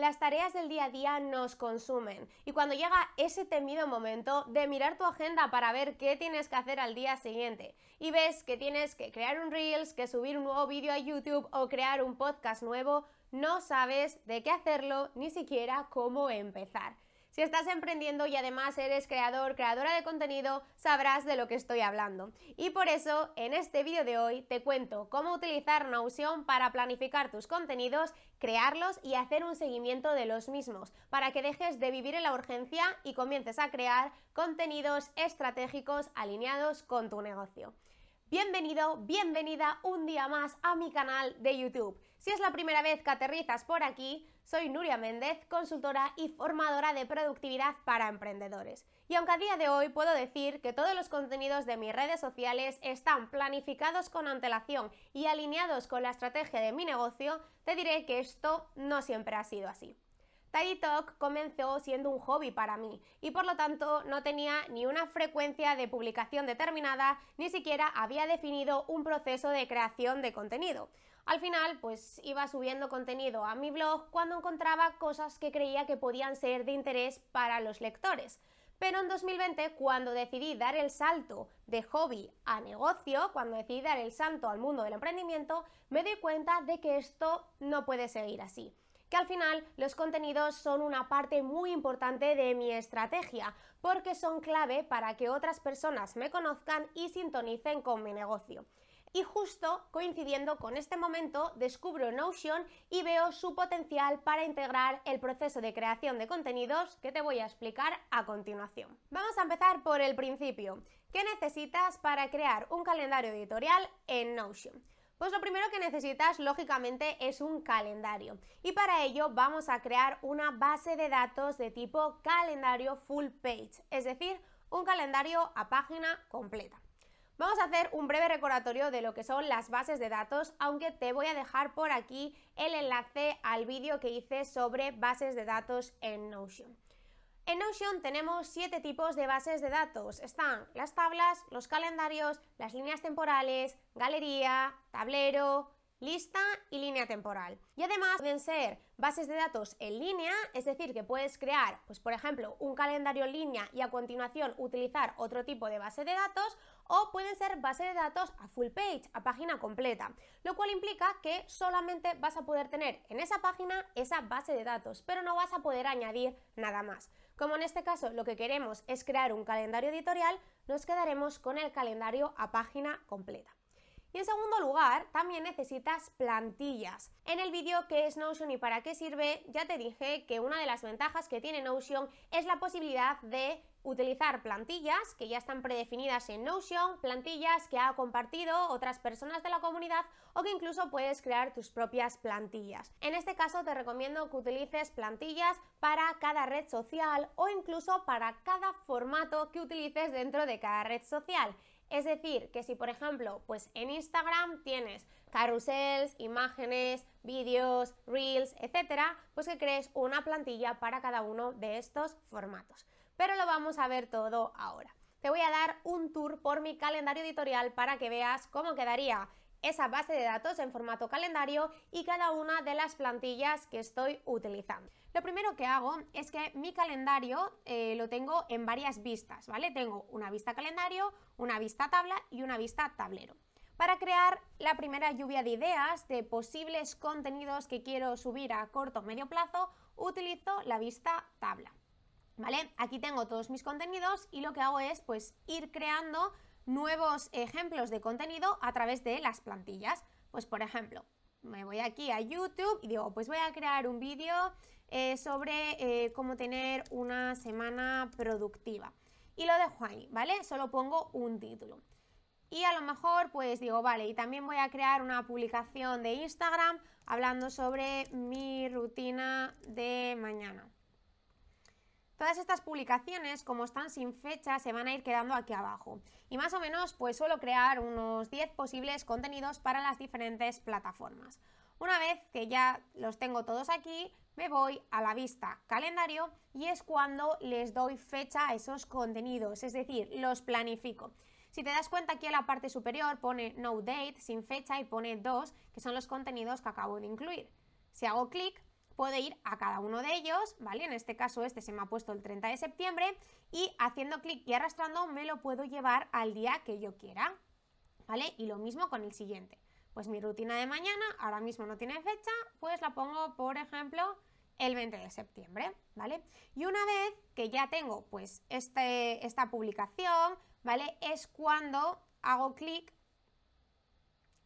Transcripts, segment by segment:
las tareas del día a día nos consumen y cuando llega ese temido momento de mirar tu agenda para ver qué tienes que hacer al día siguiente y ves que tienes que crear un Reels, que subir un nuevo vídeo a YouTube o crear un podcast nuevo, no sabes de qué hacerlo ni siquiera cómo empezar. Si estás emprendiendo y además eres creador, creadora de contenido, sabrás de lo que estoy hablando. Y por eso, en este vídeo de hoy te cuento cómo utilizar Notion para planificar tus contenidos, crearlos y hacer un seguimiento de los mismos, para que dejes de vivir en la urgencia y comiences a crear contenidos estratégicos alineados con tu negocio. Bienvenido, bienvenida un día más a mi canal de YouTube. Si es la primera vez que aterrizas por aquí, soy Nuria Méndez, consultora y formadora de productividad para emprendedores. Y aunque a día de hoy puedo decir que todos los contenidos de mis redes sociales están planificados con antelación y alineados con la estrategia de mi negocio, te diré que esto no siempre ha sido así. Tidy Talk comenzó siendo un hobby para mí y por lo tanto no tenía ni una frecuencia de publicación determinada ni siquiera había definido un proceso de creación de contenido. Al final, pues iba subiendo contenido a mi blog cuando encontraba cosas que creía que podían ser de interés para los lectores. Pero en 2020, cuando decidí dar el salto de hobby a negocio, cuando decidí dar el salto al mundo del emprendimiento, me di cuenta de que esto no puede seguir así que al final los contenidos son una parte muy importante de mi estrategia, porque son clave para que otras personas me conozcan y sintonicen con mi negocio. Y justo coincidiendo con este momento, descubro Notion y veo su potencial para integrar el proceso de creación de contenidos que te voy a explicar a continuación. Vamos a empezar por el principio. ¿Qué necesitas para crear un calendario editorial en Notion? Pues lo primero que necesitas, lógicamente, es un calendario. Y para ello vamos a crear una base de datos de tipo calendario full page, es decir, un calendario a página completa. Vamos a hacer un breve recordatorio de lo que son las bases de datos, aunque te voy a dejar por aquí el enlace al vídeo que hice sobre bases de datos en Notion. En Notion tenemos siete tipos de bases de datos. Están las tablas, los calendarios, las líneas temporales, galería, tablero, lista y línea temporal. Y además pueden ser bases de datos en línea, es decir, que puedes crear, pues por ejemplo, un calendario en línea y a continuación utilizar otro tipo de base de datos, o pueden ser bases de datos a full page, a página completa, lo cual implica que solamente vas a poder tener en esa página esa base de datos, pero no vas a poder añadir nada más. Como en este caso lo que queremos es crear un calendario editorial, nos quedaremos con el calendario a página completa. Y en segundo lugar, también necesitas plantillas. En el vídeo que es Notion y para qué sirve, ya te dije que una de las ventajas que tiene Notion es la posibilidad de utilizar plantillas que ya están predefinidas en Notion, plantillas que ha compartido otras personas de la comunidad o que incluso puedes crear tus propias plantillas. En este caso te recomiendo que utilices plantillas para cada red social o incluso para cada formato que utilices dentro de cada red social. Es decir, que si por ejemplo, pues en Instagram tienes carrusels, imágenes, vídeos, reels, etcétera, pues que crees una plantilla para cada uno de estos formatos. Pero lo vamos a ver todo ahora. Te voy a dar un tour por mi calendario editorial para que veas cómo quedaría esa base de datos en formato calendario y cada una de las plantillas que estoy utilizando. Lo primero que hago es que mi calendario eh, lo tengo en varias vistas, ¿vale? Tengo una vista calendario, una vista tabla y una vista tablero. Para crear la primera lluvia de ideas de posibles contenidos que quiero subir a corto o medio plazo, utilizo la vista tabla. ¿Vale? Aquí tengo todos mis contenidos y lo que hago es pues ir creando nuevos ejemplos de contenido a través de las plantillas. Pues por ejemplo, me voy aquí a YouTube y digo, pues voy a crear un vídeo eh, sobre eh, cómo tener una semana productiva. Y lo dejo ahí, ¿vale? Solo pongo un título. Y a lo mejor pues digo, vale, y también voy a crear una publicación de Instagram hablando sobre mi rutina de mañana. Todas estas publicaciones, como están sin fecha, se van a ir quedando aquí abajo. Y más o menos, pues suelo crear unos 10 posibles contenidos para las diferentes plataformas. Una vez que ya los tengo todos aquí, me voy a la vista calendario y es cuando les doy fecha a esos contenidos, es decir, los planifico. Si te das cuenta aquí en la parte superior pone no date sin fecha y pone 2, que son los contenidos que acabo de incluir. Si hago clic, puedo ir a cada uno de ellos, ¿vale? En este caso este se me ha puesto el 30 de septiembre y haciendo clic y arrastrando me lo puedo llevar al día que yo quiera, ¿vale? Y lo mismo con el siguiente. Pues mi rutina de mañana ahora mismo no tiene fecha, pues la pongo, por ejemplo, el 20 de septiembre, ¿vale? Y una vez que ya tengo pues este, esta publicación, ¿vale? Es cuando hago clic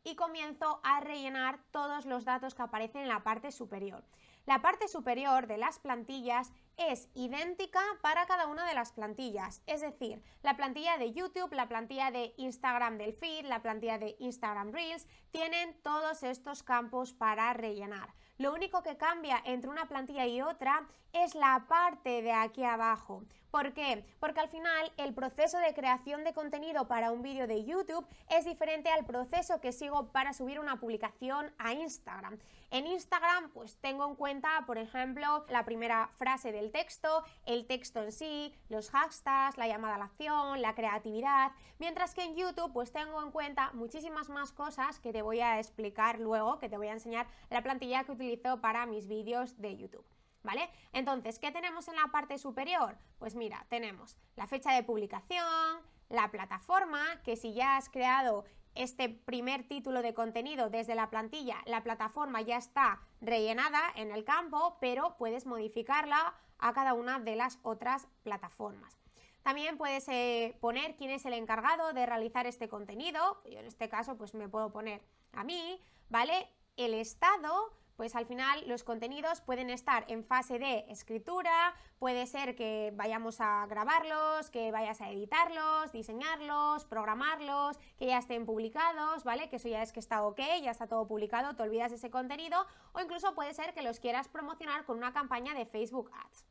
y comienzo a rellenar todos los datos que aparecen en la parte superior. La parte superior de las plantillas es idéntica para cada una de las plantillas, es decir, la plantilla de YouTube, la plantilla de Instagram del feed, la plantilla de Instagram Reels, tienen todos estos campos para rellenar. Lo único que cambia entre una plantilla y otra es la parte de aquí abajo. ¿Por qué? Porque al final el proceso de creación de contenido para un vídeo de YouTube es diferente al proceso que sigo para subir una publicación a Instagram. En Instagram pues tengo en cuenta, por ejemplo, la primera frase del texto, el texto en sí, los hashtags, la llamada a la acción, la creatividad, mientras que en YouTube pues tengo en cuenta muchísimas más cosas que te voy a explicar luego, que te voy a enseñar la plantilla que utilizo para mis vídeos de YouTube. ¿vale? Entonces, ¿qué tenemos en la parte superior? Pues mira, tenemos la fecha de publicación, la plataforma, que si ya has creado este primer título de contenido desde la plantilla, la plataforma ya está rellenada en el campo, pero puedes modificarla a cada una de las otras plataformas. También puedes eh, poner quién es el encargado de realizar este contenido. Yo en este caso pues me puedo poner a mí, ¿vale? El estado, pues al final los contenidos pueden estar en fase de escritura, puede ser que vayamos a grabarlos, que vayas a editarlos, diseñarlos, programarlos, que ya estén publicados, ¿vale? Que eso ya es que está ok, ya está todo publicado, te olvidas de ese contenido, o incluso puede ser que los quieras promocionar con una campaña de Facebook Ads.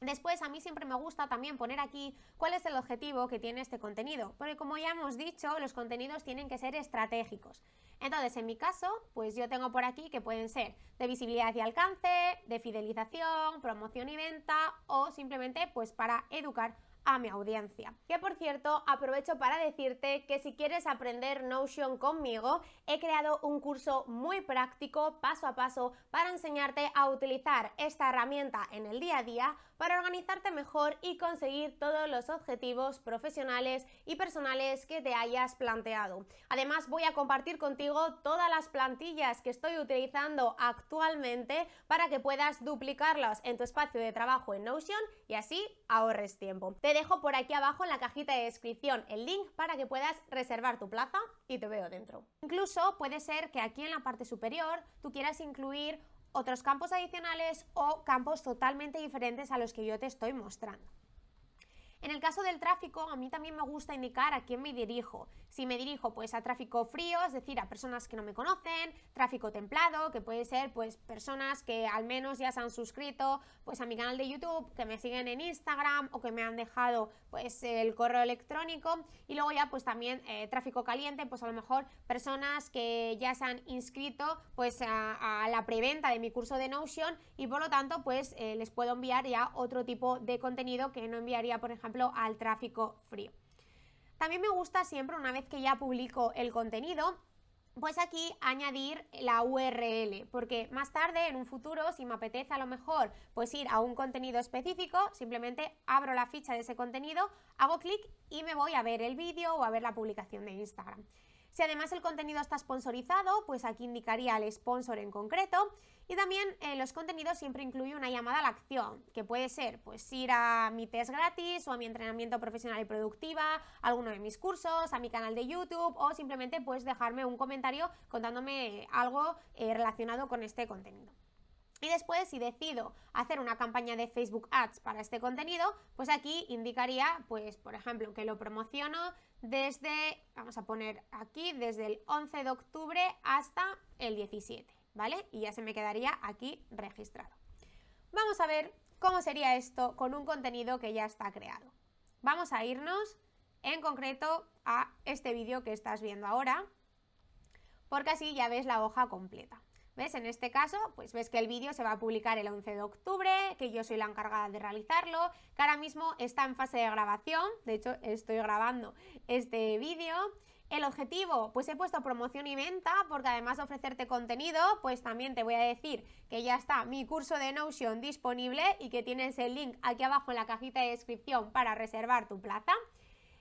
Después, a mí siempre me gusta también poner aquí cuál es el objetivo que tiene este contenido, porque como ya hemos dicho, los contenidos tienen que ser estratégicos. Entonces, en mi caso, pues yo tengo por aquí que pueden ser de visibilidad y alcance, de fidelización, promoción y venta o simplemente pues para educar a mi audiencia. Que por cierto, aprovecho para decirte que si quieres aprender Notion conmigo, he creado un curso muy práctico, paso a paso, para enseñarte a utilizar esta herramienta en el día a día para organizarte mejor y conseguir todos los objetivos profesionales y personales que te hayas planteado. Además, voy a compartir contigo todas las plantillas que estoy utilizando actualmente para que puedas duplicarlas en tu espacio de trabajo en Notion y así ahorres tiempo. Dejo por aquí abajo en la cajita de descripción el link para que puedas reservar tu plaza y te veo dentro. Incluso puede ser que aquí en la parte superior tú quieras incluir otros campos adicionales o campos totalmente diferentes a los que yo te estoy mostrando. En el caso del tráfico, a mí también me gusta indicar a quién me dirijo. Si me dirijo pues a tráfico frío, es decir, a personas que no me conocen, tráfico templado, que puede ser pues personas que al menos ya se han suscrito pues a mi canal de YouTube, que me siguen en Instagram o que me han dejado pues el correo electrónico y luego ya pues también eh, tráfico caliente, pues a lo mejor personas que ya se han inscrito pues a, la preventa de mi curso de Notion y por lo tanto pues eh, les puedo enviar ya otro tipo de contenido que no enviaría por ejemplo al tráfico frío. También me gusta siempre, una vez que ya publico el contenido, pues aquí añadir la URL, porque más tarde, en un futuro, si me apetece a lo mejor pues ir a un contenido específico, simplemente abro la ficha de ese contenido, hago clic y me voy a ver el vídeo o a ver la publicación de Instagram. Si además el contenido está sponsorizado, pues aquí indicaría el sponsor en concreto. Y también eh, los contenidos siempre incluyen una llamada a la acción, que puede ser pues ir a mi test gratis o a mi entrenamiento profesional y productiva, a alguno de mis cursos, a mi canal de YouTube o simplemente pues dejarme un comentario contándome algo eh, relacionado con este contenido. Y después, si decido hacer una campaña de Facebook Ads para este contenido, pues aquí indicaría, pues, por ejemplo, que lo promociono desde, vamos a poner aquí, desde el 11 de octubre hasta el 17, ¿vale? Y ya se me quedaría aquí registrado. Vamos a ver cómo sería esto con un contenido que ya está creado. Vamos a irnos en concreto a este vídeo que estás viendo ahora, porque así ya ves la hoja completa. ¿Ves? En este caso, pues ves que el vídeo se va a publicar el 11 de octubre, que yo soy la encargada de realizarlo, que ahora mismo está en fase de grabación, de hecho estoy grabando este vídeo. El objetivo, pues he puesto promoción y venta, porque además de ofrecerte contenido, pues también te voy a decir que ya está mi curso de Notion disponible y que tienes el link aquí abajo en la cajita de descripción para reservar tu plaza.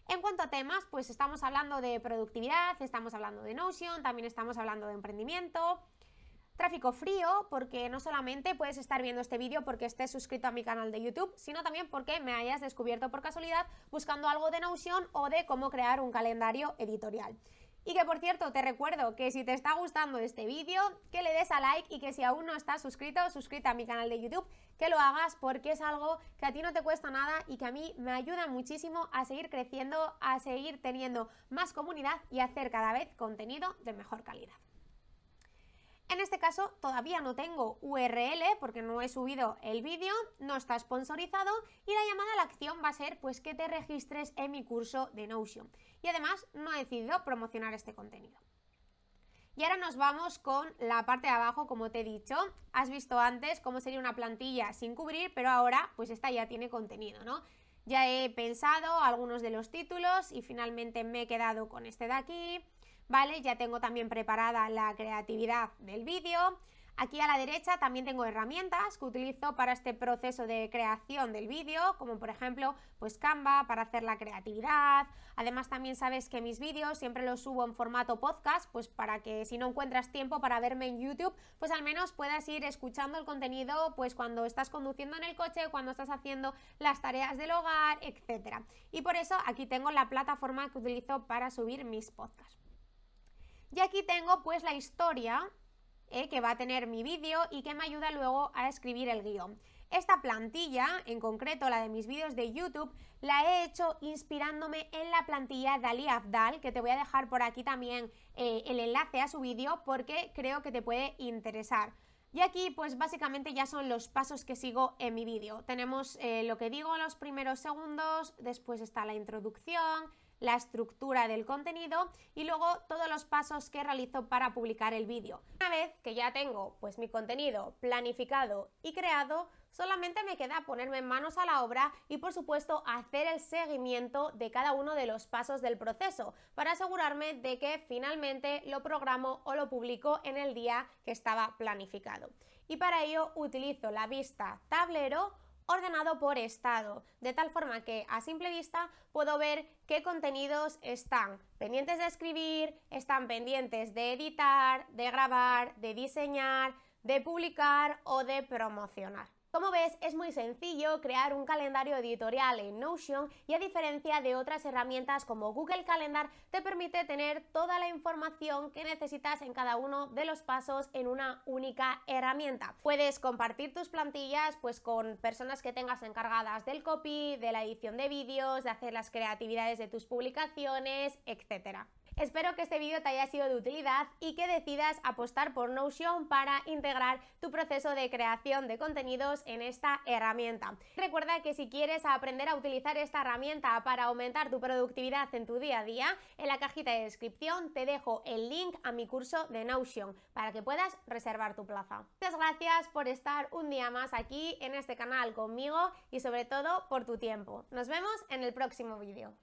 En cuanto a temas, pues estamos hablando de productividad, estamos hablando de Notion, también estamos hablando de emprendimiento, tráfico frío, porque no solamente puedes estar viendo este vídeo porque estés suscrito a mi canal de YouTube, sino también porque me hayas descubierto por casualidad buscando algo de Notion o de cómo crear un calendario editorial. Y que por cierto, te recuerdo que si te está gustando este vídeo, que le des a like y que si aún no estás suscrito, suscrita a mi canal de YouTube, que lo hagas porque es algo que a ti no te cuesta nada y que a mí me ayuda muchísimo a seguir creciendo, a seguir teniendo más comunidad y hacer cada vez contenido de mejor calidad. En este caso todavía no tengo URL porque no he subido el vídeo, no está sponsorizado y la llamada a la acción va a ser pues que te registres en mi curso de Notion. Y además no he decidido promocionar este contenido. Y ahora nos vamos con la parte de abajo, como te he dicho. Has visto antes cómo sería una plantilla sin cubrir, pero ahora pues esta ya tiene contenido, ¿no? Ya he pensado algunos de los títulos y finalmente me he quedado con este de aquí. ¿Vale? Ya tengo también preparada la creatividad del vídeo. Aquí a la derecha también tengo herramientas que utilizo para este proceso de creación del vídeo, como por ejemplo, pues Canva para hacer la creatividad. Además también sabes que mis vídeos siempre los subo en formato podcast, pues para que si no encuentras tiempo para verme en YouTube, pues al menos puedas ir escuchando el contenido pues cuando estás conduciendo en el coche, cuando estás haciendo las tareas del hogar, etc. Y por eso aquí tengo la plataforma que utilizo para subir mis podcasts. Y aquí tengo pues la historia eh, que va a tener mi vídeo y que me ayuda luego a escribir el guion. Esta plantilla, en concreto la de mis vídeos de YouTube, la he hecho inspirándome en la plantilla de Ali Abdal, que te voy a dejar por aquí también eh, el enlace a su vídeo porque creo que te puede interesar. Y aquí pues básicamente ya son los pasos que sigo en mi vídeo. Tenemos eh, lo que digo en los primeros segundos, después está la introducción, la estructura del contenido y luego todos los pasos que realizo para publicar el vídeo. Una vez que ya tengo pues mi contenido planificado y creado, solamente me queda ponerme manos a la obra y por supuesto hacer el seguimiento de cada uno de los pasos del proceso para asegurarme de que finalmente lo programo o lo publico en el día que estaba planificado. Y para ello utilizo la vista tablero ordenado por estado, de tal forma que a simple vista puedo ver qué contenidos están pendientes de escribir, están pendientes de editar, de grabar, de diseñar, de publicar o de promocionar. Como ves, es muy sencillo crear un calendario editorial en Notion y a diferencia de otras herramientas como Google Calendar, te permite tener toda la información que necesitas en cada uno de los pasos en una única herramienta. Puedes compartir tus plantillas pues con personas que tengas encargadas del copy, de la edición de vídeos, de hacer las creatividades de tus publicaciones, etc. Espero que este vídeo te haya sido de utilidad y que decidas apostar por Notion para integrar tu proceso de creación de contenidos en esta herramienta. Recuerda que si quieres aprender a utilizar esta herramienta para aumentar tu productividad en tu día a día, en la cajita de descripción te dejo el link a mi curso de Notion para que puedas reservar tu plaza. Muchas gracias por estar un día más aquí en este canal conmigo y sobre todo por tu tiempo. Nos vemos en el próximo vídeo.